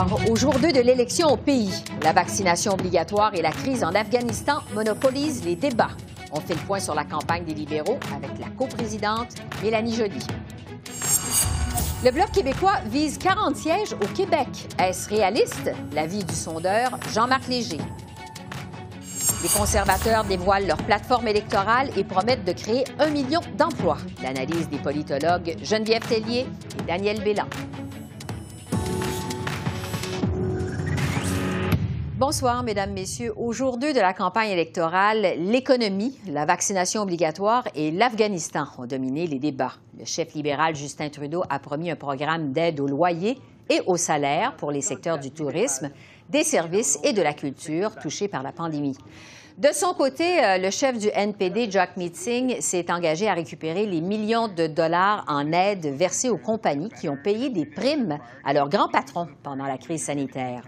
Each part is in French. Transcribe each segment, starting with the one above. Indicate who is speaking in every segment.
Speaker 1: Au jour 2 de l'élection au pays, la vaccination obligatoire et la crise en Afghanistan monopolisent les débats. On fait le point sur la campagne des libéraux avec la coprésidente Mélanie Joly. Le Bloc québécois vise 40 sièges au Québec. Est-ce réaliste? L'avis du sondeur Jean-Marc Léger. Les conservateurs dévoilent leur plateforme électorale et promettent de créer un million d'emplois. L'analyse des politologues Geneviève Tellier et Daniel Bélan. Bonsoir, Mesdames, Messieurs. Au jour 2 de la campagne électorale, l'économie, la vaccination obligatoire et l'Afghanistan ont dominé les débats. Le chef libéral Justin Trudeau a promis un programme d'aide au loyer et au salaire pour les secteurs du tourisme, des services et de la culture touchés par la pandémie. De son côté, euh, le chef du NPD, Jack Meeting, s'est engagé à récupérer les millions de dollars en aide versés aux compagnies qui ont payé des primes à leurs grands patrons pendant la crise sanitaire.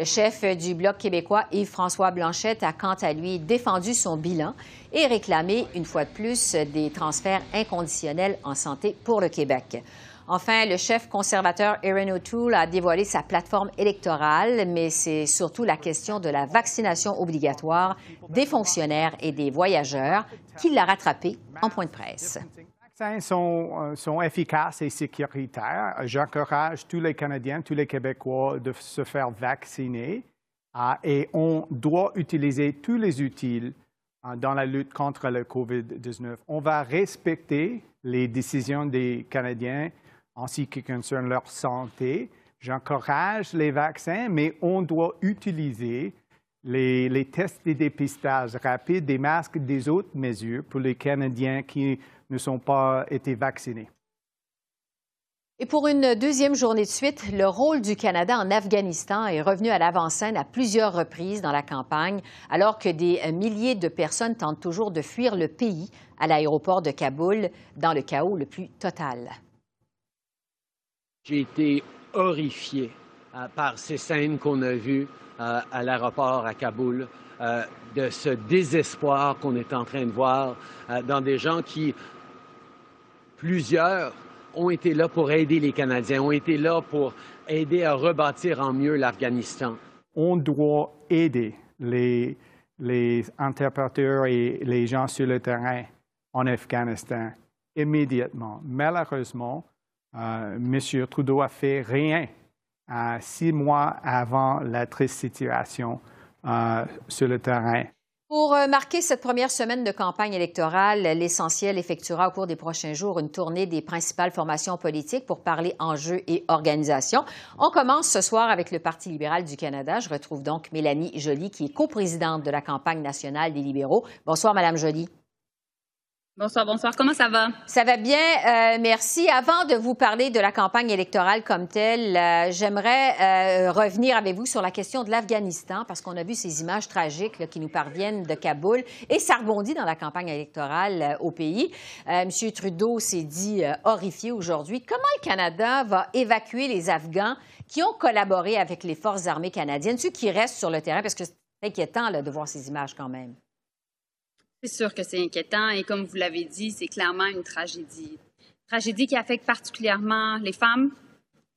Speaker 1: Le chef du Bloc québécois, Yves-François Blanchette, a quant à lui défendu son bilan et réclamé une fois de plus des transferts inconditionnels en santé pour le Québec. Enfin, le chef conservateur Erin O'Toole a dévoilé sa plateforme électorale, mais c'est surtout la question de la vaccination obligatoire des fonctionnaires et des voyageurs qui l'a rattrapé en point de presse
Speaker 2: vaccins sont, euh, sont, efficaces et sécuritaires. J'encourage tous les Canadiens, tous les Québécois de se faire vacciner euh, et on doit utiliser tous les outils euh, dans la lutte contre le COVID-19. On va respecter les décisions des Canadiens en ce qui concerne leur santé. J'encourage les vaccins, mais on doit utiliser les, les, tests de dépistage rapides, des masques, des autres mesures pour les Canadiens qui ne sont pas été vaccinés.
Speaker 1: Et pour une deuxième journée de suite, le rôle du Canada en Afghanistan est revenu à l'avant-scène à plusieurs reprises dans la campagne, alors que des milliers de personnes tentent toujours de fuir le pays à l'aéroport de Kaboul dans le chaos le plus total.
Speaker 3: J'ai été horrifié euh, par ces scènes qu'on a vues euh, à l'aéroport à Kaboul, euh, de ce désespoir qu'on est en train de voir dans des gens qui plusieurs ont été là pour aider les Canadiens, ont été là pour aider à rebâtir en mieux l'Afghanistan.
Speaker 2: On doit aider les, les et les gens sur le terrain en Afghanistan immédiatement. Malheureusement, euh, M. Trudeau a fait rien euh, six mois avant la triste situation euh, sur le terrain.
Speaker 1: Pour euh, marquer cette première semaine de campagne électorale, l'essentiel effectuera au cours des prochains jours une tournée des principales formations politiques pour parler enjeux et organisation. On commence ce soir avec le Parti libéral du Canada. Je retrouve donc Mélanie Joly, qui est coprésidente de la campagne nationale des libéraux. Bonsoir, Madame Joly.
Speaker 4: Bonsoir, bonsoir. Comment ça va?
Speaker 1: Ça va bien, euh, merci. Avant de vous parler de la campagne électorale comme telle, euh, j'aimerais euh, revenir avec vous sur la question de l'Afghanistan, parce qu'on a vu ces images tragiques qui nous parviennent de Kaboul, et ça rebondit dans la campagne électorale au pays. Monsieur Trudeau s'est dit horrifié aujourd'hui. Comment le Canada va évacuer les Afghans qui ont collaboré avec les forces armées canadiennes, ceux qui restent sur le terrain, parce que c'est inquiétant de voir ces images quand même.
Speaker 4: C'est sûr que c'est inquiétant et comme vous l'avez dit, c'est clairement une tragédie. Tragédie qui affecte particulièrement les femmes,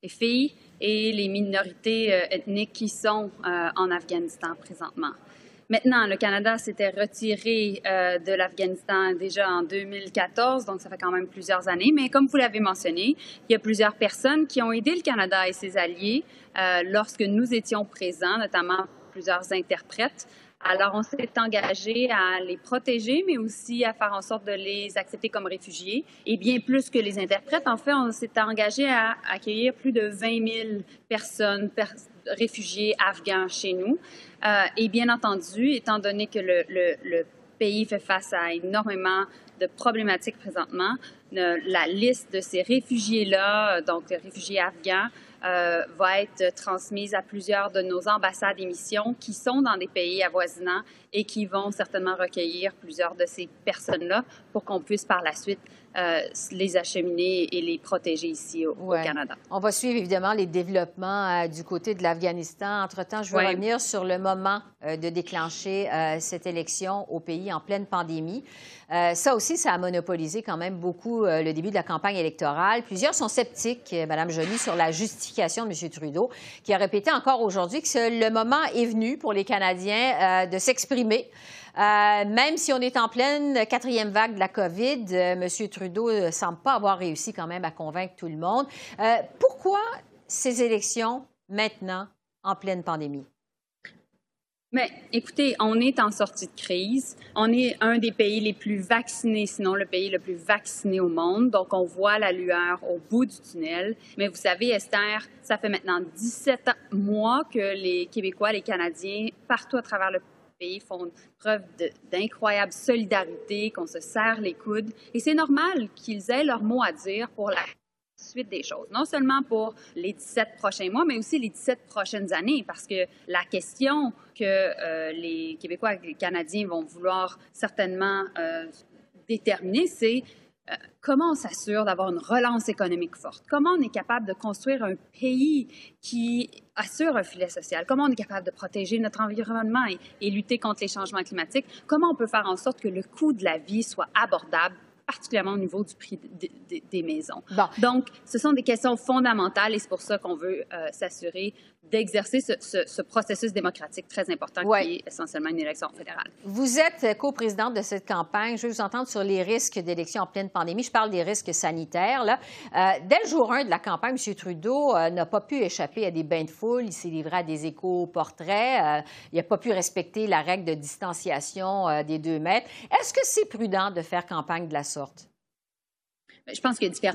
Speaker 4: les filles et les minorités euh, ethniques qui sont euh, en Afghanistan présentement. Maintenant, le Canada s'était retiré euh, de l'Afghanistan déjà en 2014, donc ça fait quand même plusieurs années. Mais comme vous l'avez mentionné, il y a plusieurs personnes qui ont aidé le Canada et ses alliés lorsque nous étions présents, notamment plusieurs interprètes alors, on s'est engagé à les protéger, mais aussi à faire en sorte de les accepter comme réfugiés. Et bien plus que les interprètes, en fait, on s'est engagé à accueillir plus de 20 000 personnes, réfugiés afghans chez nous. Euh, et bien entendu, étant donné que le pays fait face à énormément de problématiques présentement, la liste de ces réfugiés-là, donc les réfugiés afghans, euh, va être transmise à plusieurs de nos ambassades et missions qui sont dans des pays avoisinants et qui vont certainement recueillir plusieurs de ces personnes-là pour qu'on puisse par la suite euh, les acheminer et les protéger ici au, Canada.
Speaker 1: On va suivre évidemment les développements euh, du côté de l'Afghanistan. Entre-temps, je veux revenir sur le moment euh, de déclencher cette élection au pays en pleine pandémie. ça aussi, ça a monopolisé quand même beaucoup le début de la campagne électorale. Plusieurs sont sceptiques, Mme Joly, sur la justification de M. Trudeau, qui a répété encore aujourd'hui que le moment est venu pour les Canadiens de s'exprimer euh, même si on est en pleine quatrième vague de la COVID, euh, M. Trudeau ne semble pas avoir réussi quand même à convaincre tout le monde. Euh, pourquoi ces élections maintenant, en pleine pandémie?
Speaker 4: Mais écoutez, on est en sortie de crise. On est un des pays les plus vaccinés, sinon le pays le plus vacciné au monde. Donc, on voit la lueur au bout du tunnel. Mais vous savez, Esther, ça fait maintenant 17 mois que les Québécois, les Canadiens, partout à travers le font preuve d'incroyable solidarité, qu'on se serre les coudes. Et c'est normal qu'ils aient leur mot à dire pour la des choses, non seulement pour les 17 prochains mois, mais aussi les 17 prochaines années, parce que la question que euh, les Québécois et les Canadiens vont vouloir certainement euh, déterminer, c'est euh, comment on s'assure d'avoir une relance économique forte? Comment on est capable de construire un pays qui assure un filet social? Comment on est capable de protéger notre environnement et, lutter contre les changements climatiques? Comment on peut faire en sorte que le coût de la vie soit abordable particulièrement au niveau du prix des maisons. Donc, ce sont des questions fondamentales et c'est pour ça qu'on veut euh, s'assurer d'exercer ce, processus démocratique très important qui est essentiellement une élection fédérale.
Speaker 1: Vous êtes coprésidente de cette campagne. Je veux vous entendre sur les risques d'élection en pleine pandémie. Je parle des risques sanitaires. Là. Euh, dès le jour 1 de la campagne, M. Trudeau euh, n'a pas pu échapper à des bains de foule. Il s'est livré à des échos-portraits. Euh, il n'a pas pu respecter la règle de distanciation des deux mètres. Est-ce que c'est prudent de faire campagne de la sorte?
Speaker 4: Je pense qu'il y a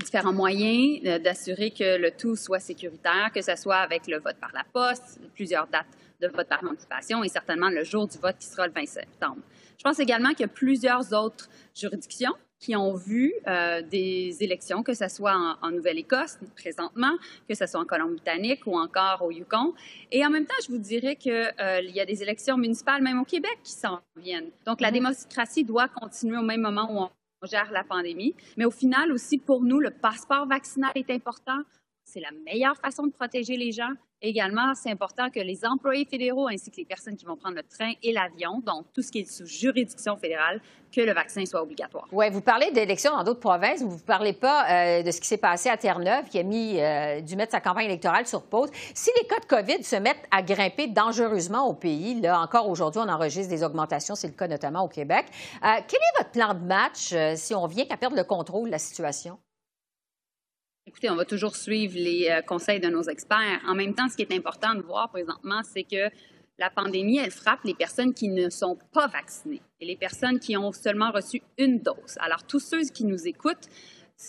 Speaker 4: différents moyens euh, d'assurer que le tout soit sécuritaire, que ce soit avec le vote par la poste, plusieurs dates de vote par anticipation et certainement le jour du vote qui sera le 20 septembre. Je pense également qu'il y a plusieurs autres juridictions qui ont vu euh, des élections, que ce soit en, Nouvelle-Écosse présentement, que ce soit en Colombie-Britannique ou encore au Yukon. Et en même temps, je vous dirais qu'il euh, y a des élections municipales, même au Québec, qui s'en viennent. Donc, la mm-hmm. démocratie doit continuer au même moment où on gère la pandémie. Mais au final aussi, pour nous, le passeport vaccinal est important. C'est la meilleure façon de protéger les gens. Également, c'est important que les employés fédéraux ainsi que les personnes qui vont prendre le train et l'avion, donc tout ce qui est sous juridiction fédérale, que le vaccin soit obligatoire.
Speaker 1: Oui, vous parlez d'élections dans d'autres provinces, vous ne parlez pas euh, de ce qui s'est passé à Terre-Neuve, qui a mis, euh, dû mettre sa campagne électorale sur pause. Si les cas de COVID se mettent à grimper dangereusement au pays, là, encore aujourd'hui, on enregistre des augmentations, c'est le cas notamment au Québec. Euh, quel est votre plan de match si on vient qu'à perdre le contrôle de la situation?
Speaker 4: Écoutez, on va toujours suivre les euh, conseils de nos experts. En même temps, ce qui est important de voir présentement, c'est que la pandémie, elle frappe les personnes qui ne sont pas vaccinées et les personnes qui ont seulement reçu une dose. Alors, tous ceux qui nous écoutent,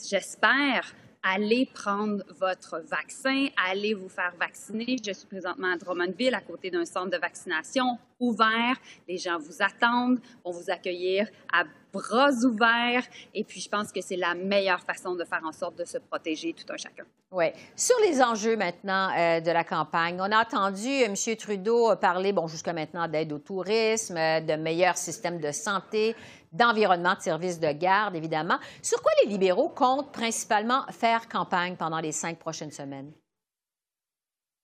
Speaker 4: j'espère allez prendre votre vaccin, allez vous faire vacciner. Je suis présentement à Drummondville, à côté d'un centre de vaccination ouvert. Les gens vous attendent, vont vous accueillir à bras ouverts. Et puis, je pense que c'est la meilleure façon de faire en sorte de se protéger tout un chacun.
Speaker 1: Oui. Sur les enjeux maintenant euh, de la campagne, on a entendu euh, M. Trudeau parler, bon, jusqu'à maintenant, d'aide au tourisme, euh, de meilleurs systèmes de santé, d'environnement de services de garde, évidemment. Sur quoi les libéraux comptent principalement faire campagne pendant les cinq prochaines semaines?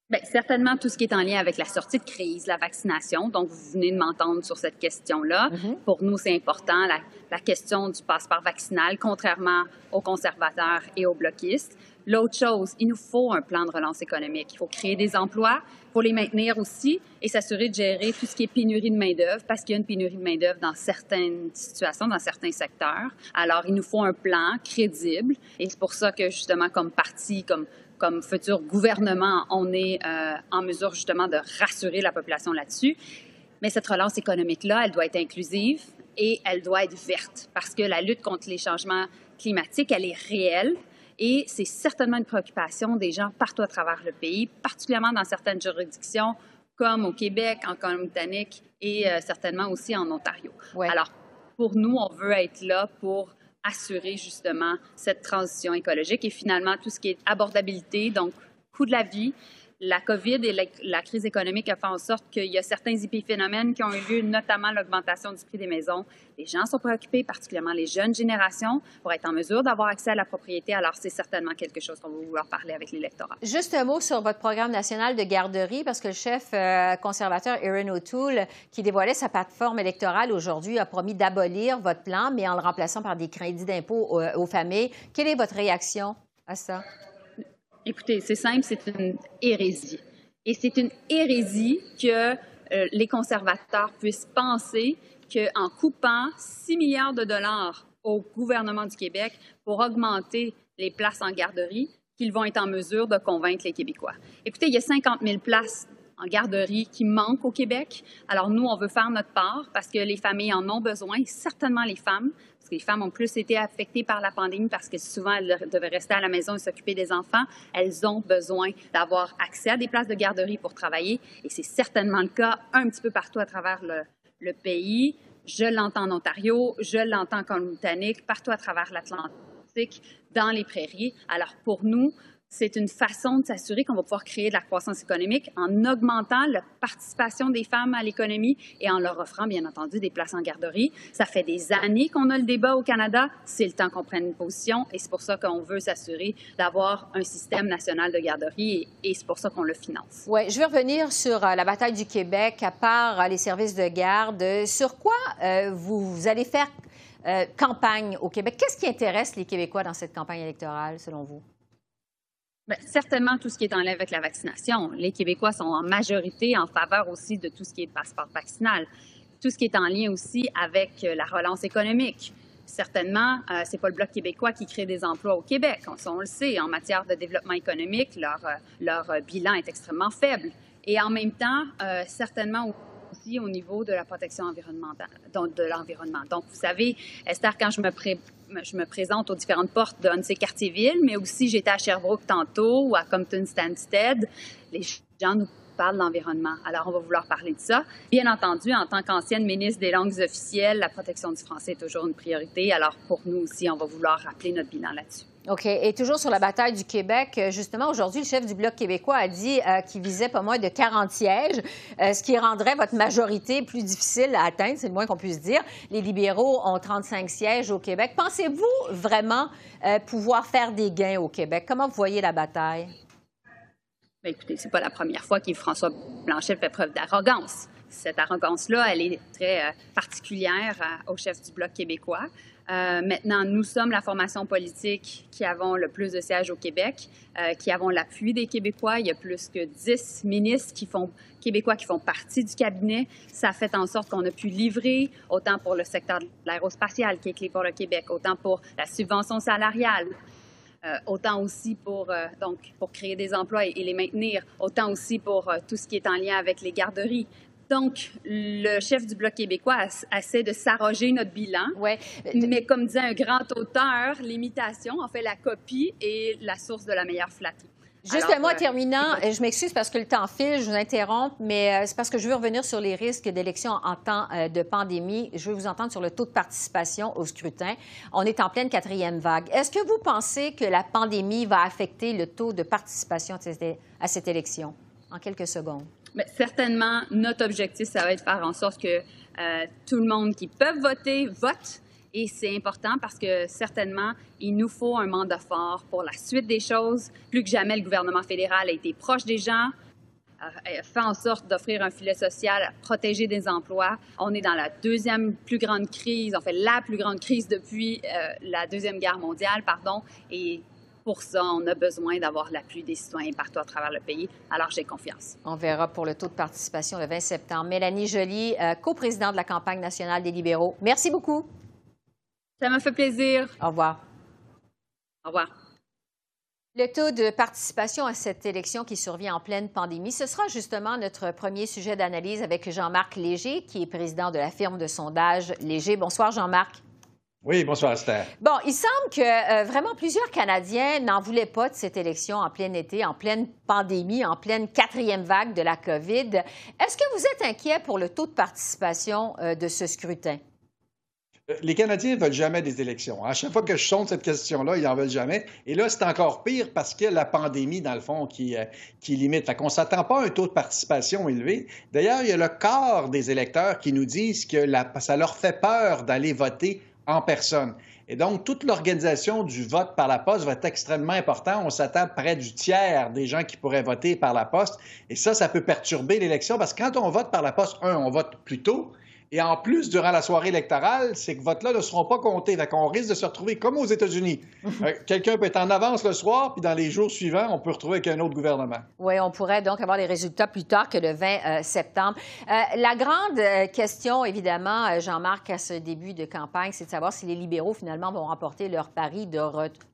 Speaker 4: Bien, certainement tout ce qui est en lien avec la sortie de crise, la vaccination. Donc, vous venez de m'entendre sur cette question-là. Mm-hmm. Pour nous, c'est important, la, la, question du passeport vaccinal, contrairement aux conservateurs et aux bloquistes. L'autre chose, il nous faut un plan de relance économique. Il faut créer des emplois, pour les maintenir aussi et s'assurer de gérer tout ce qui est pénurie de main-d'œuvre parce qu'il y a une pénurie de main-d'œuvre dans certaines situations, dans certains secteurs. Alors, il nous faut un plan crédible et c'est pour ça que justement, comme parti, comme comme futur gouvernement, on est euh, en mesure justement de rassurer la population là-dessus. Mais cette relance économique-là, elle doit être inclusive et elle doit être verte parce que la lutte contre les changements climatiques, elle est réelle. Et c'est certainement une préoccupation des gens partout à travers le pays, particulièrement dans certaines juridictions comme au Québec, en Colombie-Britannique et euh, certainement aussi en Ontario. Alors, pour nous, on veut être là pour assurer justement cette transition écologique et finalement tout ce qui est abordabilité, donc coût de la vie, la COVID et la, crise économique a fait en sorte qu'il y a certains épiphénomènes qui ont eu lieu, notamment l'augmentation du prix des maisons. Les gens sont préoccupés, particulièrement les jeunes générations, pour être en mesure d'avoir accès à la propriété. Alors, c'est certainement quelque chose qu'on va vouloir parler avec l'électorat.
Speaker 1: Juste un mot sur votre programme national de garderie, parce que le chef euh, conservateur Erin O'Toole, qui dévoilait sa plateforme électorale aujourd'hui, a promis d'abolir votre plan, mais en le remplaçant par des crédits d'impôt aux, aux familles. Quelle est votre réaction à ça?
Speaker 4: Écoutez, c'est simple, c'est une hérésie. Et c'est une hérésie que euh, les conservateurs puissent penser qu'en coupant 6 milliards de dollars au gouvernement du Québec pour augmenter les places en garderie, qu'ils vont être en mesure de convaincre les Québécois. Écoutez, il y a 50 000 places en garderie qui manquent au Québec. Alors nous, on veut faire notre part parce que les familles en ont besoin, certainement les femmes les femmes ont plus été affectées par la pandémie parce que souvent elles devaient rester à la maison et s'occuper des enfants. Elles ont besoin d'avoir accès à des places de garderie pour travailler et c'est certainement le cas un petit peu partout à travers le, pays. Je l'entends en Ontario, je l'entends en Colombie-Britannique, partout à travers l'Atlantique, dans les prairies. Alors pour nous, c'est une façon de s'assurer qu'on va pouvoir créer de la croissance économique en augmentant la participation des femmes à l'économie et en leur offrant, bien entendu, des places en garderie. Ça fait des années qu'on a le débat au Canada. C'est le temps qu'on prenne une position et c'est pour ça qu'on veut s'assurer d'avoir un système national de garderie et, c'est pour ça qu'on le finance.
Speaker 1: Oui, je vais revenir sur euh, la bataille du Québec, à part euh, les services de garde. Sur quoi euh, vous, allez faire campagne au Québec? Qu'est-ce qui intéresse les Québécois dans cette campagne électorale, selon vous?
Speaker 4: Bien, certainement tout ce qui est en lien avec la vaccination. Les Québécois sont en majorité en faveur aussi de tout ce qui est passeport vaccinal. Tout ce qui est en lien aussi avec euh, la relance économique. Certainement, euh, c'est pas le Bloc québécois qui crée des emplois au Québec. On, le sait, en matière de développement économique, leur, euh, leur bilan est extrêmement faible. Et en même temps, certainement aussi au niveau de la protection environnementale, donc de l'environnement. Donc, vous savez, Esther, quand je me, présente aux différentes portes de ces quartiers-villes, mais aussi j'étais à Sherbrooke tantôt ou à Compton-Stansted. Les gens nous parlent d'environnement. Alors, on va vouloir parler de ça. Bien entendu, en tant qu'ancienne ministre des langues officielles, la protection du français est toujours une priorité. Alors, pour nous aussi, on va vouloir rappeler notre bilan là-dessus.
Speaker 1: OK. Et toujours sur la bataille du Québec, euh, justement, aujourd'hui, le chef du Bloc québécois a dit euh, qu'il visait pas moins de 40 sièges, euh, ce qui rendrait votre majorité plus difficile à atteindre, c'est le moins qu'on puisse dire. Les libéraux ont 35 sièges au Québec. Pensez-vous vraiment pouvoir faire des gains au Québec? Comment vous voyez la bataille?
Speaker 4: Bien, écoutez, c'est pas la première fois qu'Yves-François Blanchet fait preuve d'arrogance. Cette arrogance-là, elle est très particulière au chef du Bloc québécois. Euh, maintenant, nous sommes la formation politique qui avons le plus de sièges au Québec, euh, qui avons l'appui des Québécois. Il y a plus que dix ministres qui font, québécois qui font partie du cabinet. Ça fait en sorte qu'on a pu livrer, autant pour le secteur de l'aérospatial, qui est clé pour le Québec, autant pour la subvention salariale, euh, autant aussi pour, donc, pour créer des emplois et, les maintenir, autant aussi pour tout ce qui est en lien avec les garderies. Donc, le chef du Bloc québécois essaie de s'arroger notre bilan.
Speaker 1: Ouais.
Speaker 4: Mais comme disait un grand auteur, l'imitation, en fait, la copie est la source de la meilleure flatterie.
Speaker 1: Juste un mot euh, terminant, je m'excuse parce que le temps file, je vous interromps, mais euh, c'est parce que je veux revenir sur les risques d'élection en temps euh, de pandémie. Je veux vous entendre sur le taux de participation au scrutin. On est en pleine quatrième vague. Est-ce que vous pensez que la pandémie va affecter le taux de participation à cette élection? En quelques secondes.
Speaker 4: Mais certainement, notre objectif, ça va être de faire en sorte que euh, tout le monde qui peut voter vote. Et c'est important parce que certainement, il nous faut un mandat fort pour la suite des choses. Plus que jamais, le gouvernement fédéral a été proche des gens, fait en sorte d'offrir un filet social, protéger des emplois. On est dans la deuxième plus grande crise, en fait la plus grande crise depuis euh, la Deuxième Guerre mondiale, pardon, et pour ça, on a besoin d'avoir l'appui des citoyens partout à travers le pays. Alors, j'ai confiance.
Speaker 1: On verra pour le taux de participation le 20 septembre. Mélanie Joly, euh, coprésidente de la campagne nationale des libéraux. Merci beaucoup.
Speaker 4: Ça m'a fait plaisir.
Speaker 1: Au revoir.
Speaker 4: Au revoir.
Speaker 1: Le taux de participation à cette élection qui survient en pleine pandémie, ce sera justement notre premier sujet d'analyse avec Jean-Marc Léger, qui est président de la firme de sondage Léger. Bonsoir, Jean-Marc.
Speaker 5: Oui, bonsoir Esther.
Speaker 1: Bon, il semble que euh, vraiment plusieurs Canadiens n'en voulaient pas de cette élection en plein été, en pleine pandémie, en pleine quatrième vague de la COVID. Est-ce que vous êtes inquiet pour le taux de participation euh, de ce scrutin?
Speaker 5: Euh, les Canadiens ne veulent jamais des élections. À chaque fois que je sonde cette question-là, ils n'en veulent jamais. Et là, c'est encore pire parce qu'il y a la pandémie, dans le fond, qui, qui limite. Fait qu'on ne s'attend pas à un taux de participation élevé. D'ailleurs, il y a le quart des électeurs qui nous disent que ça leur fait peur d'aller voter en personne. Et donc, toute l'organisation du vote par la poste va être extrêmement important. On s'attend près du tiers des gens qui pourraient voter par la poste. Et ça, ça peut perturber l'élection parce que quand on vote par la poste, un, on vote plus tôt. Et en plus, durant la soirée électorale, ces votes-là ne seront pas comptés. Fait qu'on risque de se retrouver comme aux États-Unis. Euh, quelqu'un peut être en avance le soir, puis dans les jours suivants, on peut retrouver avec un autre gouvernement.
Speaker 1: Oui, on pourrait donc avoir les résultats plus tard que le 20 euh, septembre. Euh, la grande question, évidemment, Jean-Marc, à ce début de campagne, c'est de savoir si les libéraux, finalement, vont remporter leur pari de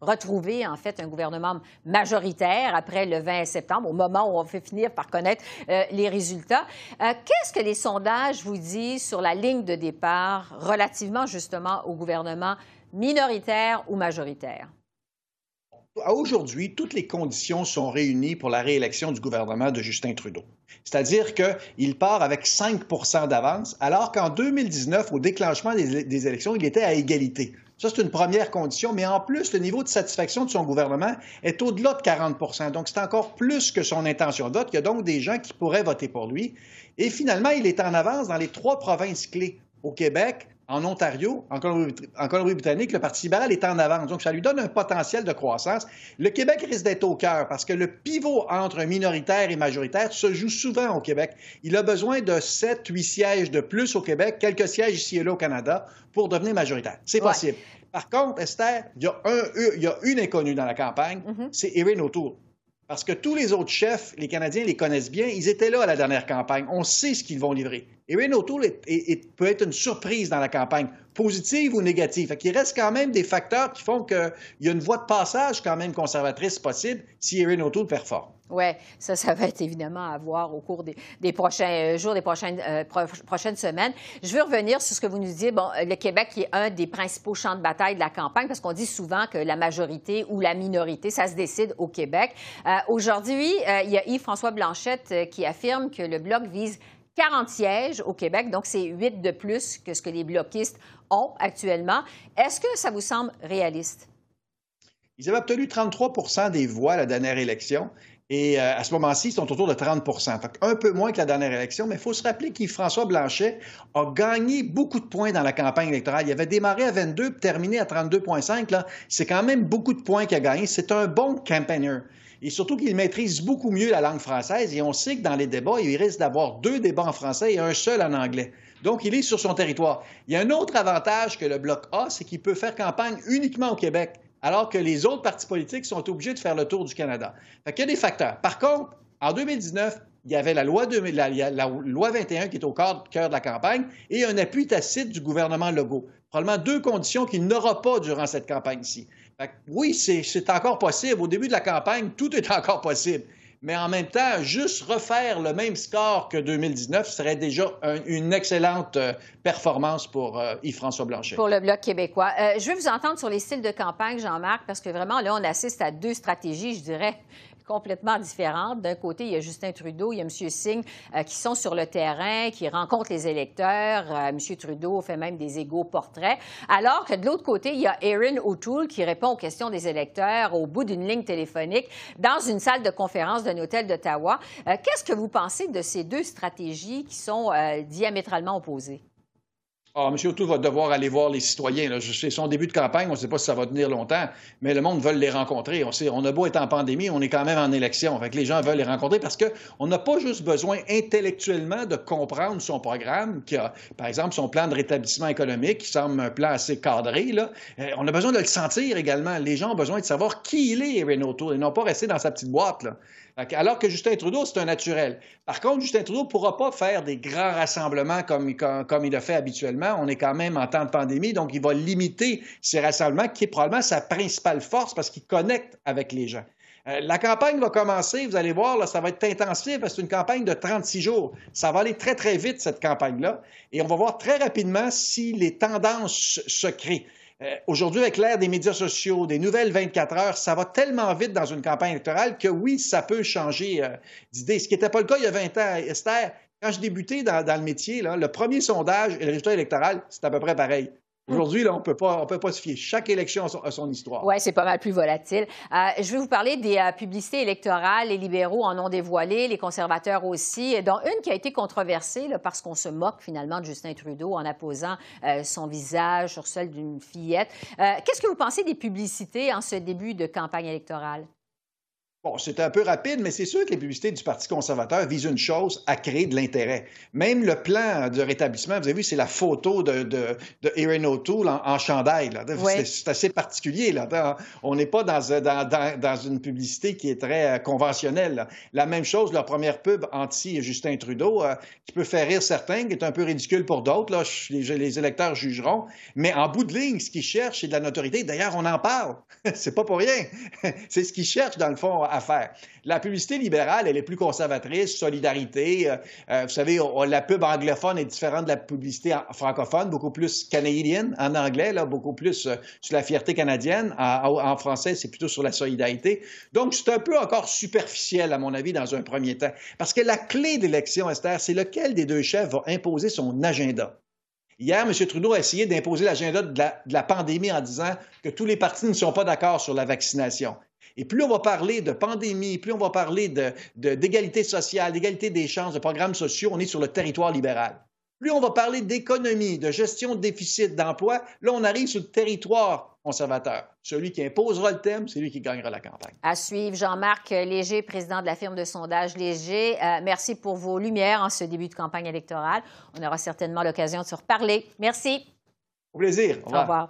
Speaker 1: retrouver, en fait, un gouvernement majoritaire après le 20 septembre, au moment où on fait finir par connaître les résultats. Qu'est-ce que les sondages vous disent sur la la ligne de départ relativement justement au gouvernement minoritaire ou majoritaire?
Speaker 5: Aujourd'hui, toutes les conditions sont réunies pour la réélection du gouvernement de Justin Trudeau. C'est-à-dire qu'il part avec 5 d'avance, alors qu'en 2019, au déclenchement des, des, élections, il était à égalité. Ça, c'est une première condition, mais en plus, le niveau de satisfaction de son gouvernement est au-delà de 40% Donc, c'est encore plus que son intention de vote. Il y a donc des gens qui pourraient voter pour lui. Et finalement, il est en avance dans les trois provinces clés. Au Québec, en Ontario, en Colombie-Britannique, le Parti libéral est en avance. Donc, ça lui donne un potentiel de croissance. Le Québec risque d'être au cœur parce que le pivot entre minoritaire et majoritaire se joue souvent au Québec. Il a besoin de 7-8 sièges de plus au Québec, quelques sièges ici et là au Canada, pour devenir majoritaire. C'est possible. Par contre, Esther, il y, a un, il y a une inconnue dans la campagne, mm-hmm. c'est Erin O'Toole. Parce que tous les autres chefs, les Canadiens les connaissent bien, ils étaient là à la dernière campagne. On sait ce qu'ils vont livrer. Erin O'Toole peut être une surprise dans la campagne, positive ou négative. Il reste quand même des facteurs qui font qu'il y a une voie de passage quand même conservatrice possible si Erin O'Toole performe.
Speaker 1: Oui, ça, ça va être évidemment à voir au cours des, prochains euh, jours, des prochaines, euh, prochaines semaines. Je veux revenir sur ce que vous nous disiez. Bon, le Québec est un des principaux champs de bataille de la campagne, parce qu'on dit souvent que la majorité ou la minorité, ça se décide au Québec. Euh, aujourd'hui, il y a Yves-François Blanchette qui affirme que le Bloc vise 40 sièges au Québec, donc c'est 8 de plus que ce que les bloquistes ont actuellement. Est-ce que ça vous semble réaliste?
Speaker 5: Ils avaient obtenu 33% des voix à la dernière élection. Et euh, à ce moment-ci, ils sont autour de 30 Un peu moins que la dernière élection, mais il faut se rappeler qu'Yves-François Blanchet a gagné beaucoup de points dans la campagne électorale. Il avait démarré à 22 puis terminé à 32,5. C'est quand même beaucoup de points qu'il a gagné. C'est un bon campaigner. Et surtout qu'il maîtrise beaucoup mieux la langue française. Et on sait que dans les débats, il risque d'avoir deux débats en français et un seul en anglais. Donc, il est sur son territoire. Il y a un autre avantage que le Bloc A, c'est qu'il peut faire campagne uniquement au Québec alors que les autres partis politiques sont obligés de faire le tour du Canada. Qu'il y a des facteurs. Par contre, en 2019, il y avait la loi, la, loi 21 qui est au cœur, de la campagne et un appui tacite du gouvernement Legault. Probablement deux conditions qu'il n'aura pas durant cette campagne-ci. Oui, c'est encore possible. Au début de la campagne, tout est encore possible mais en même temps, juste refaire le même score que 2019 serait déjà une excellente euh, performance pour euh, Yves-François Blanchet.
Speaker 1: Pour le Bloc québécois. Euh, je vais vous entendre sur les styles de campagne, Jean-Marc, parce que vraiment, là, on assiste à deux stratégies, je dirais, complètement différentes. D'un côté, il y a Justin Trudeau, il y a M. Singh euh, qui sont sur le terrain, qui rencontrent les électeurs. Euh, M. Trudeau fait même des égaux portraits. Alors que de l'autre côté, il y a Erin O'Toole qui répond aux questions des électeurs au bout d'une ligne téléphonique dans une salle de conférence d'un hôtel d'Ottawa. Euh, qu'est-ce que vous pensez de ces deux stratégies qui sont diamétralement opposées?
Speaker 5: Ah, M. O'Toole va devoir aller voir les citoyens. C'est son début de campagne, on ne sait pas si ça va tenir longtemps, mais le monde veut les rencontrer. On, sait, on a beau être en pandémie, on est quand même en élection. Fait que les gens veulent les rencontrer parce qu'on n'a pas juste besoin intellectuellement de comprendre son programme, qui a, par exemple, son plan de rétablissement économique, qui semble un plan assez cadré. Euh, on a besoin de le sentir également. Les gens ont besoin de savoir qui il est, Erin O'Toole, et non pas rester dans sa petite boîte. Alors que Justin Trudeau, c'est un naturel. Par contre, Justin Trudeau ne pourra pas faire des grands rassemblements comme, il a fait habituellement. On est quand même en temps de pandémie, donc il va limiter ses rassemblements, qui est probablement sa principale force parce qu'il connecte avec les gens. Euh, la campagne va commencer, vous allez voir, là, ça va être intensif c'est une campagne de 36 jours. Ça va aller très, très vite, cette campagne-là. Et on va voir très rapidement si les tendances se créent. Euh, aujourd'hui, avec l'ère des médias sociaux, des nouvelles 24 heures, ça va tellement vite dans une campagne électorale que oui, ça peut changer euh, d'idée. Ce qui n'était pas le cas il y a 20 ans. Esther, quand je débutais dans, le métier, le premier sondage et le résultat électoral, c'est à peu près pareil. Aujourd'hui, on ne peut pas se fier. Chaque élection a son, histoire.
Speaker 1: Oui, c'est pas mal plus volatile. Euh, je vais vous parler des euh, publicités électorales. Les libéraux en ont dévoilé, les conservateurs aussi, dont une qui a été controversée parce qu'on se moque finalement de Justin Trudeau en apposant euh, son visage sur celle d'une fillette. Qu'est-ce que vous pensez des publicités en ce début de campagne électorale?
Speaker 5: Bon, c'est un peu rapide, mais c'est sûr que les publicités du Parti conservateur visent une chose, à créer de l'intérêt. Même le plan de rétablissement, vous avez vu, c'est la photo de, de, de Erin O'Toole en, chandail. C'est assez particulier. Là. On n'est pas dans, dans, dans, une publicité qui est très euh, conventionnelle. La même chose, leur première pub anti-Justin Trudeau, euh, qui peut faire rire certains, qui est un peu ridicule pour d'autres. Les, les, électeurs jugeront. Mais en bout de ligne, ce qu'ils cherchent, c'est de la notoriété. D'ailleurs, on en parle. c'est pas pour rien. c'est ce qu'ils cherchent, dans le fond, à faire. La publicité libérale, elle est plus conservatrice, solidarité. Euh, euh, vous savez, la pub anglophone est différente de la publicité francophone, beaucoup plus canadienne en anglais, là, beaucoup plus euh, sur la fierté canadienne. En, français, c'est plutôt sur la solidarité. Donc, c'est un peu encore superficiel, à mon avis, dans un premier temps. Parce que la clé d'élection, Esther, c'est lequel des deux chefs va imposer son agenda? Hier, M. Trudeau a essayé d'imposer l'agenda de, de la, pandémie en disant que tous les partis ne sont pas d'accord sur la vaccination. Et plus on va parler de pandémie, plus on va parler d'égalité sociale, d'égalité des chances, de programmes sociaux, on est sur le territoire libéral. Plus on va parler d'économie, de gestion de déficit, d'emploi, là, on arrive sur le territoire conservateur. Celui qui imposera le thème, c'est lui qui gagnera la campagne.
Speaker 1: À suivre, Jean-Marc Léger, président de la firme de sondage Léger. Euh, merci pour vos lumières en ce début de campagne électorale. On aura certainement l'occasion de se reparler. Merci.
Speaker 5: Au plaisir.
Speaker 1: Au revoir.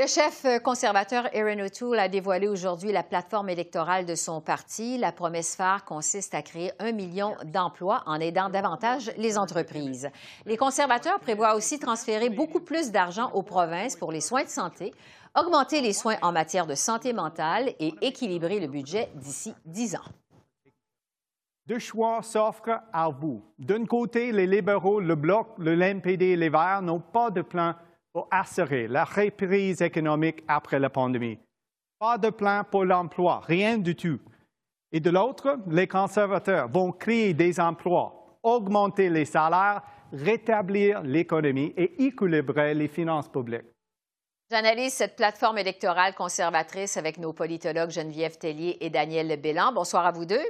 Speaker 1: Le chef conservateur Erin O'Toole a dévoilé aujourd'hui la plateforme électorale de son parti. La promesse phare consiste à créer un million d'emplois en aidant davantage les entreprises. Les conservateurs prévoient aussi transférer beaucoup plus d'argent aux provinces pour les soins de santé, augmenter les soins en matière de santé mentale et équilibrer le budget d'ici dix ans.
Speaker 2: Deux choix s'offrent à vous. D'un côté, les libéraux, le Bloc, le NPD et les Verts n'ont pas de plan pour assurer la reprise économique après la pandémie. Pas de plan pour l'emploi, rien du tout. Et de l'autre, les conservateurs vont créer des emplois, augmenter les salaires, rétablir l'économie et équilibrer les finances publiques.
Speaker 1: J'analyse cette plateforme électorale conservatrice avec nos politologues Geneviève Tellier et Daniel Bélan. Bonsoir à vous deux.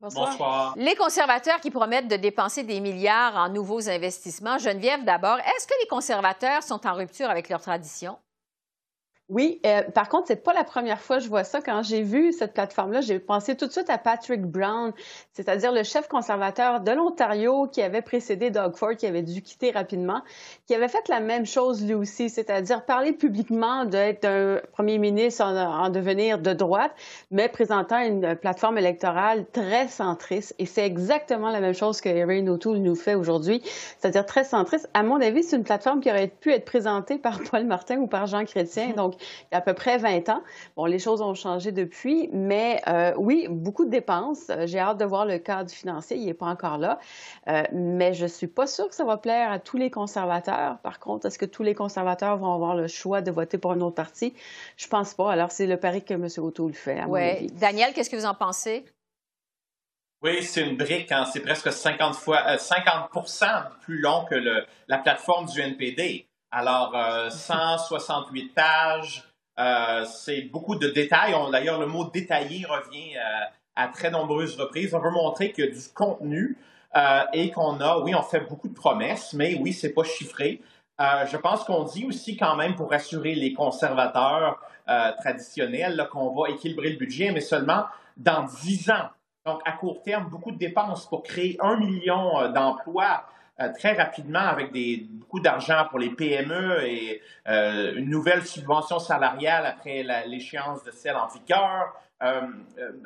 Speaker 6: Bonsoir.
Speaker 1: Les conservateurs qui promettent de dépenser des milliards en nouveaux investissements. Geneviève, d'abord, est-ce que les conservateurs sont en rupture avec leurs traditions?
Speaker 6: Oui, euh, par contre, c'est pas la première fois que je vois ça. Quand j'ai vu cette plateforme-là, j'ai pensé tout de suite à Patrick Brown, c'est-à-dire le chef conservateur de l'Ontario qui avait précédé Doug Ford, qui avait dû quitter rapidement, qui avait fait la même chose lui aussi, c'est-à-dire parler publiquement d'être un premier ministre en, devenir de droite, mais présentant une plateforme électorale très centriste. Et c'est exactement la même chose que Erin O'Toole nous fait aujourd'hui, c'est-à-dire très centriste. À mon avis, c'est une plateforme qui aurait pu être présentée par Paul Martin ou par Jean Chrétien. Donc, il y a à peu près 20 ans. Bon, les choses ont changé depuis, mais euh, oui, beaucoup de dépenses. Euh, j'ai hâte de voir le cadre financier. Il n'est pas encore là. Euh, mais je ne suis pas sûre que ça va plaire à tous les conservateurs. Par contre, est-ce que tous les conservateurs vont avoir le choix de voter pour un autre parti? Je pense pas. Alors, c'est le pari que M. Auto le fait,
Speaker 1: Oui. Daniel, qu'est-ce que vous en pensez?
Speaker 7: Oui, c'est une brique. Hein. C'est presque 50 fois, 50% plus long que le, la plateforme du NPD. Alors, 168 euh, pages, euh, c'est beaucoup de détails. D'ailleurs, le mot détaillé revient euh, à très nombreuses reprises. On veut montrer qu'il y a du contenu et qu'on a, oui, on fait beaucoup de promesses, mais oui, c'est pas chiffré. je pense qu'on dit aussi quand même pour rassurer les conservateurs traditionnels qu'on va équilibrer le budget, mais seulement dans 10 ans. Donc, à court terme, beaucoup de dépenses pour créer un million d'emplois euh, très rapidement avec des, beaucoup d'argent pour les PME et euh, une nouvelle subvention salariale après l'échéance de celle en vigueur. Euh,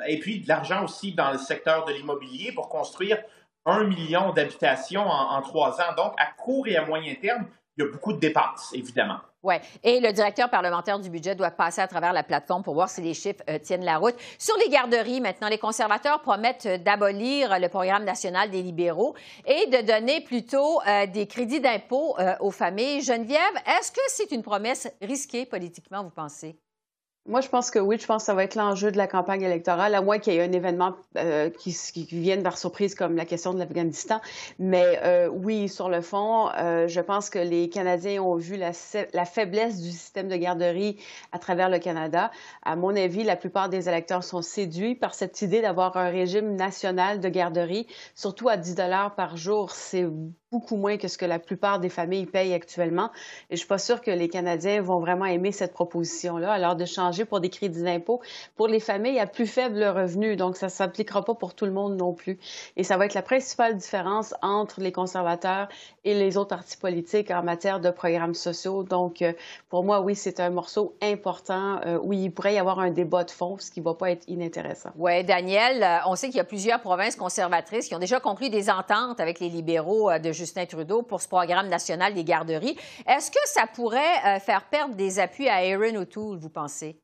Speaker 7: et puis de l'argent aussi dans le secteur de l'immobilier pour construire un million d'habitations en, trois ans. Donc, à court et à moyen terme, il y a beaucoup de dépenses, évidemment.
Speaker 1: Oui. Et le directeur parlementaire du budget doit passer à travers la plateforme pour voir si les chiffres euh, tiennent la route. Sur les garderies, maintenant, les conservateurs promettent euh, d'abolir le programme national des libéraux et de donner plutôt euh, des crédits d'impôt aux familles. Geneviève, est-ce que c'est une promesse risquée politiquement, vous pensez?
Speaker 6: Moi, je pense que oui, je pense que ça va être l'enjeu de la campagne électorale, à moins qu'il y ait un événement euh, qui, qui, vienne par surprise comme la question de l'Afghanistan. Mais euh, oui, sur le fond, euh, je pense que les Canadiens ont vu la, la, faiblesse du système de garderie à travers le Canada. À mon avis, la plupart des électeurs sont séduits par cette idée d'avoir un régime national de garderie, surtout à 10 dollars par jour. Beaucoup moins que ce que la plupart des familles payent actuellement. Et je suis pas sûre que les Canadiens vont vraiment aimer cette proposition-là, alors de changer pour des crédits d'impôt pour les familles à plus faible revenu. Donc, ça ne s'appliquera pas pour tout le monde non plus. Et ça va être la principale différence entre les conservateurs et les autres partis politiques en matière de programmes sociaux. Donc, euh, pour moi, oui, c'est un morceau important euh, où il pourrait y avoir un débat de fond, ce qui ne va pas être inintéressant.
Speaker 1: Oui, Daniel, euh, on sait qu'il y a plusieurs provinces conservatrices qui ont déjà conclu des ententes avec les libéraux de Justin Trudeau pour ce programme national des garderies. Est-ce que ça pourrait faire perdre des appuis à Aaron O'Toole, vous pensez?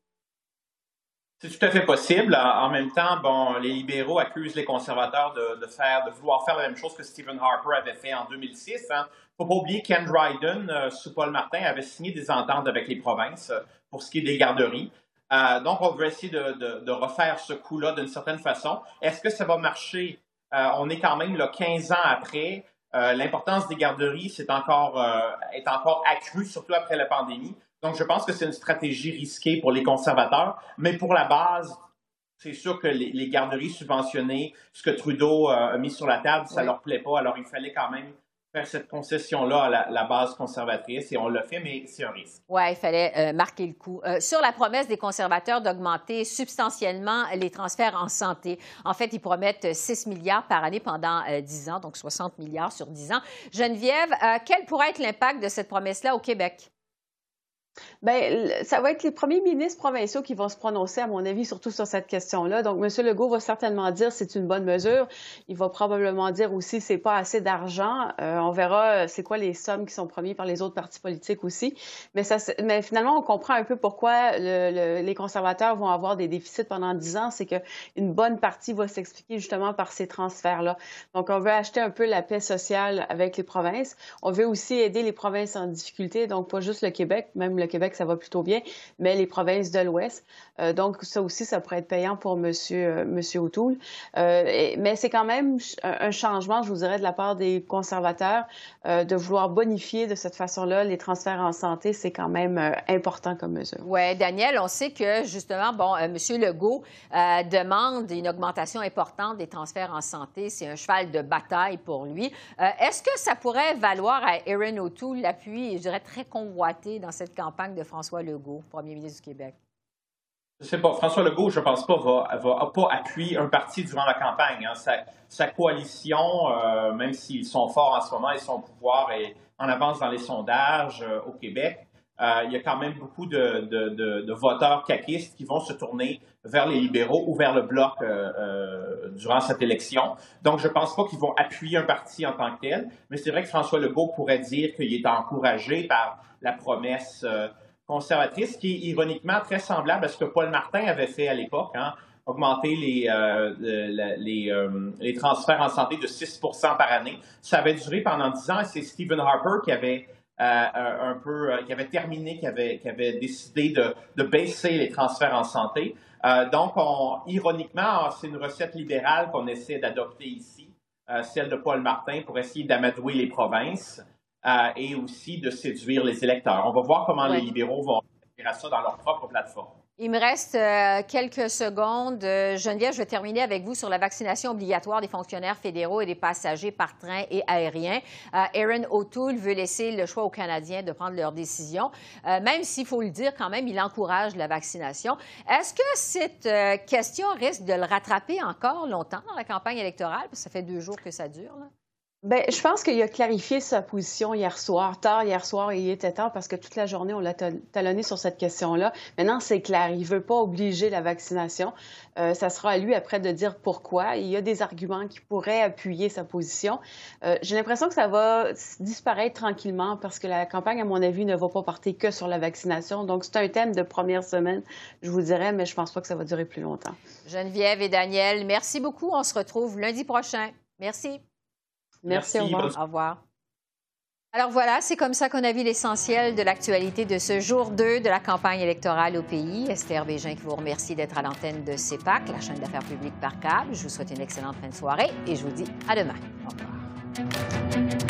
Speaker 7: C'est tout à fait possible. En même temps, bon, les libéraux accusent les conservateurs de, faire, de vouloir faire la même chose que Stephen Harper avait fait en 2006. Il ne faut pas oublier qu'Ken Dryden, euh, sous Paul Martin, avait signé des ententes avec les provinces euh, pour ce qui est des garderies. Euh, donc, on veut essayer de, refaire ce coup-là d'une certaine façon. Est-ce que ça va marcher? on est quand même là, 15 ans après. L'importance des garderies est encore, est encore accrue, surtout après la pandémie. Donc, je pense que c'est une stratégie risquée pour les conservateurs, mais pour la base, c'est sûr que les, garderies subventionnées, ce que Trudeau euh, a mis sur la table, ça ne leur plaît pas. Alors, il fallait quand même faire cette concession-là à la, base conservatrice et on l'a fait, mais c'est un risque.
Speaker 1: Oui, il fallait euh, marquer le coup. Euh, sur la promesse des conservateurs d'augmenter substantiellement les transferts en santé, en fait, ils promettent 6 milliards par année pendant 10 ans, donc 60 milliards sur 10 ans. Geneviève, quel pourrait être l'impact de cette promesse-là au Québec?
Speaker 6: Bien, ça va être les premiers ministres provinciaux qui vont se prononcer, à mon avis, surtout sur cette question-là. Donc, M. Legault va certainement dire c'est une bonne mesure. Il va probablement dire aussi c'est pas assez d'argent. Euh, on verra euh, c'est quoi les sommes qui sont promises par les autres partis politiques aussi. Mais, finalement, on comprend un peu pourquoi les conservateurs vont avoir des déficits pendant dix ans. C'est qu'une bonne partie va s'expliquer justement par ces transferts-là. Donc, on veut acheter un peu la paix sociale avec les provinces. On veut aussi aider les provinces en difficulté, donc pas juste le Québec, même le Québec, ça va plutôt bien, mais les provinces de l'Ouest. Euh, donc, ça aussi, ça pourrait être payant pour M. Monsieur, monsieur O'Toole. Euh, mais c'est quand même un changement, je vous dirais, de la part des conservateurs euh, de vouloir bonifier de cette façon-là les transferts en santé. C'est quand même important comme mesure.
Speaker 1: Oui, Daniel, on sait que, justement, bon, M. Legault demande une augmentation importante des transferts en santé. C'est un cheval de bataille pour lui. Est-ce que ça pourrait valoir à Erin O'Toole l'appui, je dirais, très convoité dans cette campagne? De François Legault, premier ministre du Québec?
Speaker 7: Je ne sais pas. François Legault, je ne pense pas, va, va pas appuyer un parti durant la campagne. Hein. Sa, coalition, euh, même s'ils sont forts en ce moment et son pouvoir est en avance dans les sondages euh, au Québec, il y a quand même beaucoup de, voteurs caquistes qui vont se tourner vers les libéraux ou vers le bloc durant cette élection. Donc, je ne pense pas qu'ils vont appuyer un parti en tant que tel, mais c'est vrai que François Legault pourrait dire qu'il est encouragé par la promesse euh, conservatrice, qui est ironiquement très semblable à ce que Paul Martin avait fait à l'époque, hein, augmenter les, euh, les, euh, les, transferts en santé de 6 par année. Ça avait duré pendant 10 ans et c'est Stephen Harper qui avait un peu, qui avait terminé, qui avait, qui avait décidé de, de baisser les transferts en santé. donc, on, ironiquement, c'est une recette libérale qu'on essaie d'adopter ici, celle de Paul Martin, pour essayer d'amadouer les provinces. Euh, et aussi de séduire les électeurs. On va voir comment les libéraux vont faire ça dans leur propre plateforme.
Speaker 1: Il me reste euh, quelques secondes. Euh, Geneviève, je vais terminer avec vous sur la vaccination obligatoire des fonctionnaires fédéraux et des passagers par train et aérien. Aaron O'Toole veut laisser le choix aux Canadiens de prendre leur décision, même s'il faut le dire quand même, il encourage la vaccination. Est-ce que cette question risque de le rattraper encore longtemps dans la campagne électorale? Ça fait deux jours que ça dure. Là?
Speaker 6: Bien, je pense qu'il a clarifié sa position hier soir, tard hier soir, il était tard parce que toute la journée, on l'a talonné sur cette question-là. Maintenant, c'est clair, il ne veut pas obliger la vaccination. Euh, ça sera à lui après de dire pourquoi. Il y a des arguments qui pourraient appuyer sa position. Euh, j'ai l'impression que ça va disparaître tranquillement parce que la campagne, à mon avis, ne va pas porter que sur la vaccination. Donc, c'est un thème de première semaine, je vous dirais, mais je ne pense pas que ça va durer plus longtemps.
Speaker 1: Geneviève et Daniel, merci beaucoup. On se retrouve lundi prochain. Merci.
Speaker 6: Merci, au revoir.
Speaker 1: Au revoir. Alors voilà, c'est comme ça qu'on a vu l'essentiel de l'actualité de ce jour 2 de la campagne électorale au pays. Esther Bégin qui vous remercie d'être à l'antenne de CEPAC, la chaîne d'affaires publiques par câble. Je vous souhaite une excellente fin de soirée et je vous dis à demain. Au revoir.